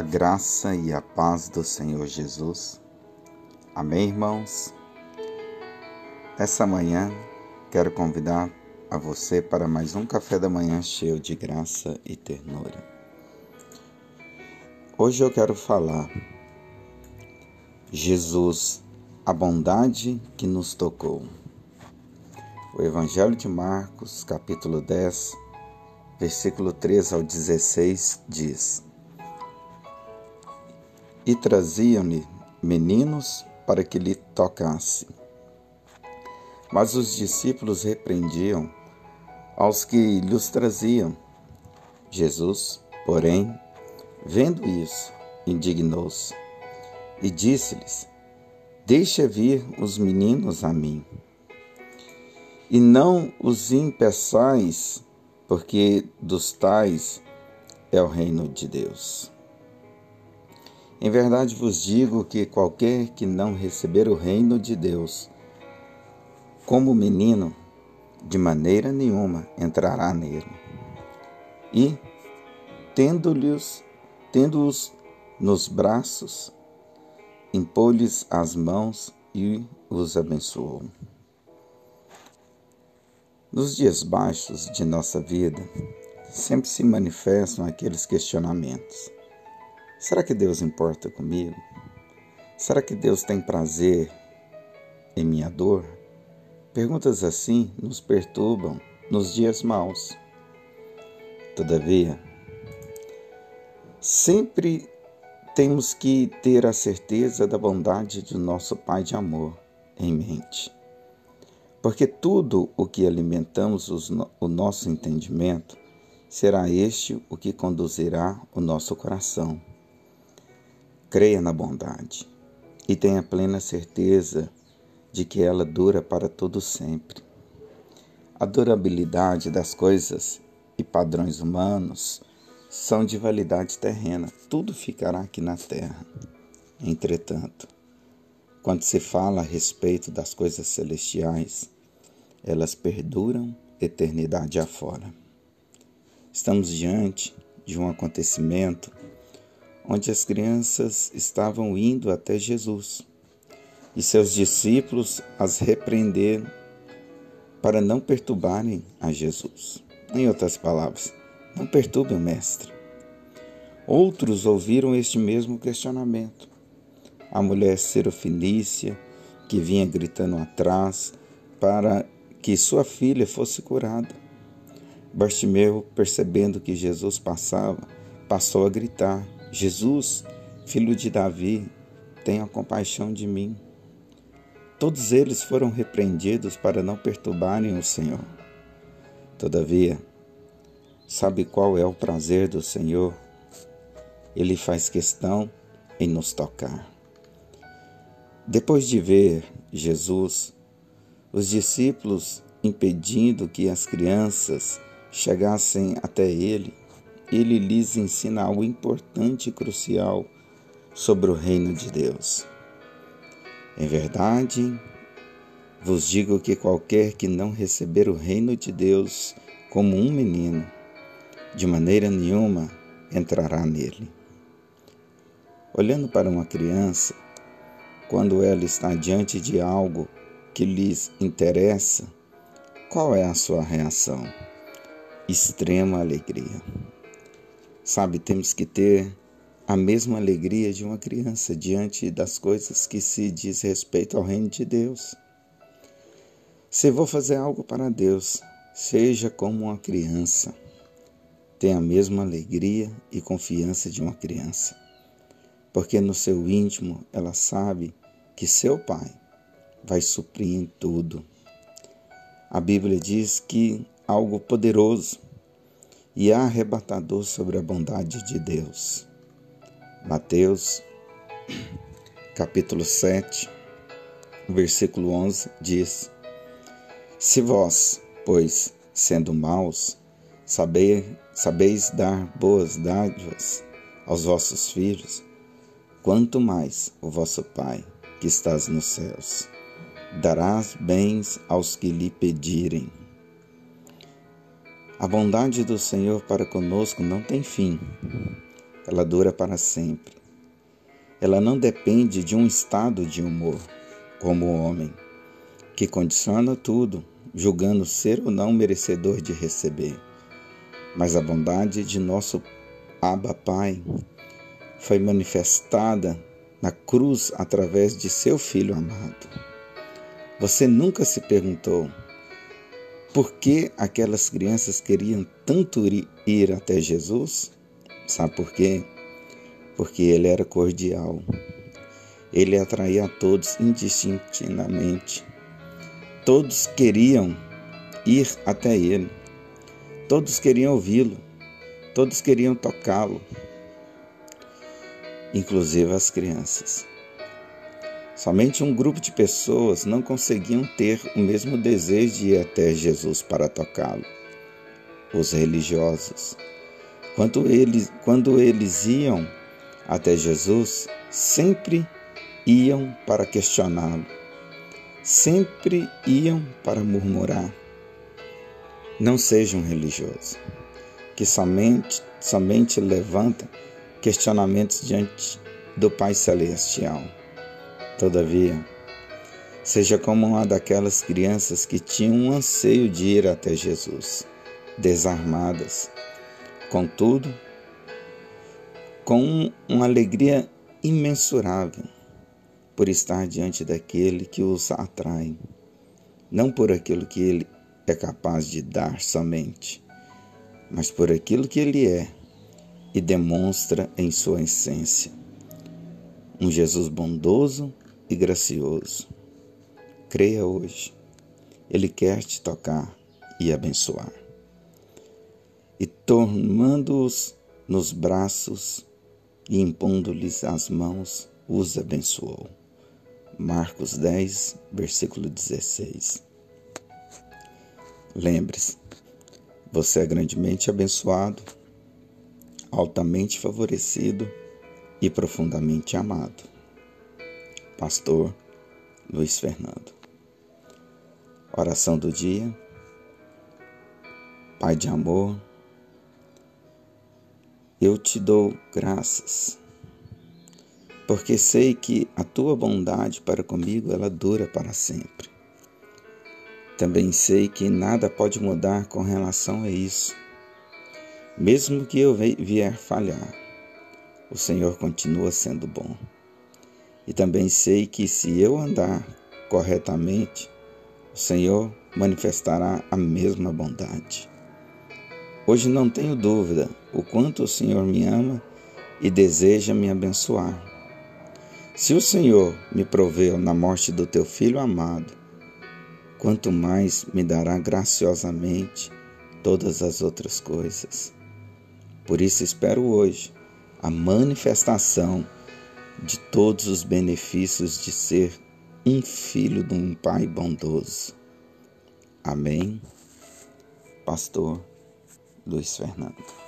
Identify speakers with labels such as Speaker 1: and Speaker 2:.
Speaker 1: A graça e a paz do Senhor Jesus. Amém, irmãos? Essa manhã quero convidar a você para mais um café da manhã cheio de graça e ternura. Hoje eu quero falar Jesus, a bondade que nos tocou. O Evangelho de Marcos, capítulo 10, versículo 3 ao 16 diz: e traziam-lhe meninos para que lhe tocasse. Mas os discípulos repreendiam aos que lhes traziam. Jesus, porém, vendo isso, indignou-se e disse-lhes: Deixa vir os meninos a mim, e não os impeçais, porque dos tais é o reino de Deus. Em verdade vos digo que qualquer que não receber o reino de Deus como menino, de maneira nenhuma entrará nele. E, tendo-lhes, tendo-os nos braços, impôs-lhes as mãos e os abençoou. Nos dias baixos de nossa vida, sempre se manifestam aqueles questionamentos. Será que Deus importa comigo? Será que Deus tem prazer em minha dor? Perguntas assim nos perturbam nos dias maus. Todavia, sempre temos que ter a certeza da bondade do nosso Pai de amor em mente. Porque tudo o que alimentamos o nosso entendimento será este o que conduzirá o nosso coração Creia na bondade e tenha plena certeza de que ela dura para todo sempre. A durabilidade das coisas e padrões humanos são de validade terrena, tudo ficará aqui na terra. Entretanto, quando se fala a respeito das coisas celestiais, elas perduram eternidade afora. Estamos diante de um acontecimento onde as crianças estavam indo até Jesus e seus discípulos as repreenderam para não perturbarem a Jesus. Em outras palavras, não perturbe o Mestre. Outros ouviram este mesmo questionamento. A mulher serofinícia, que vinha gritando atrás para que sua filha fosse curada. Bartimeu, percebendo que Jesus passava, passou a gritar: Jesus, filho de Davi, tenha compaixão de mim. Todos eles foram repreendidos para não perturbarem o Senhor. Todavia, sabe qual é o prazer do Senhor? Ele faz questão em nos tocar. Depois de ver Jesus, os discípulos impedindo que as crianças chegassem até ele, ele lhes ensina algo importante e crucial sobre o reino de Deus. Em verdade, vos digo que qualquer que não receber o reino de Deus como um menino, de maneira nenhuma entrará nele. Olhando para uma criança, quando ela está diante de algo que lhes interessa, qual é a sua reação? Extrema alegria. Sabe, temos que ter a mesma alegria de uma criança diante das coisas que se diz respeito ao reino de Deus. Se vou fazer algo para Deus, seja como uma criança. Tenha a mesma alegria e confiança de uma criança. Porque no seu íntimo ela sabe que seu pai vai suprir em tudo. A Bíblia diz que algo poderoso e arrebatador sobre a bondade de Deus. Mateus, capítulo 7, versículo 11 diz: Se vós, pois, sendo maus, sabeis, sabeis dar boas dádivas aos vossos filhos, quanto mais o vosso Pai, que estás nos céus, darás bens aos que lhe pedirem. A bondade do Senhor para conosco não tem fim. ela dura para sempre. Ela não depende de um estado de humor, como o homem, que condiciona tudo, julgando ser ou não merecedor de receber. Mas a bondade de nosso Abba Pai foi manifestada na cruz através de seu Filho amado. Você nunca se perguntou por que aquelas crianças queriam tanto ir até Jesus? Sabe por quê? Porque ele era cordial. Ele atraía a todos indistintamente. Todos queriam ir até ele. Todos queriam ouvi-lo. Todos queriam tocá-lo. Inclusive as crianças. Somente um grupo de pessoas não conseguiam ter o mesmo desejo de ir até Jesus para tocá-lo. Os religiosos. Quando eles, quando eles iam até Jesus, sempre iam para questioná-lo, sempre iam para murmurar. Não seja um religioso que somente, somente levanta questionamentos diante do Pai Celestial Todavia, seja como uma daquelas crianças que tinham um anseio de ir até Jesus, desarmadas, contudo, com uma alegria imensurável por estar diante daquele que os atrai, não por aquilo que ele é capaz de dar somente, mas por aquilo que ele é e demonstra em sua essência. Um Jesus bondoso e gracioso. Creia hoje. Ele quer te tocar e abençoar. E tomando-os nos braços e impondo-lhes as mãos, os abençoou. Marcos 10, versículo 16. Lembre-se, você é grandemente abençoado, altamente favorecido e profundamente amado. Pastor Luiz Fernando. Oração do dia. Pai de amor, eu te dou graças, porque sei que a tua bondade para comigo ela dura para sempre. Também sei que nada pode mudar com relação a isso. Mesmo que eu vier falhar, o Senhor continua sendo bom. E também sei que se eu andar corretamente, o Senhor manifestará a mesma bondade. Hoje não tenho dúvida o quanto o Senhor me ama e deseja me abençoar. Se o Senhor me proveu na morte do teu filho amado, quanto mais me dará graciosamente todas as outras coisas. Por isso espero hoje a manifestação de todos os benefícios de ser um filho de um Pai bondoso. Amém. Pastor Luiz Fernando.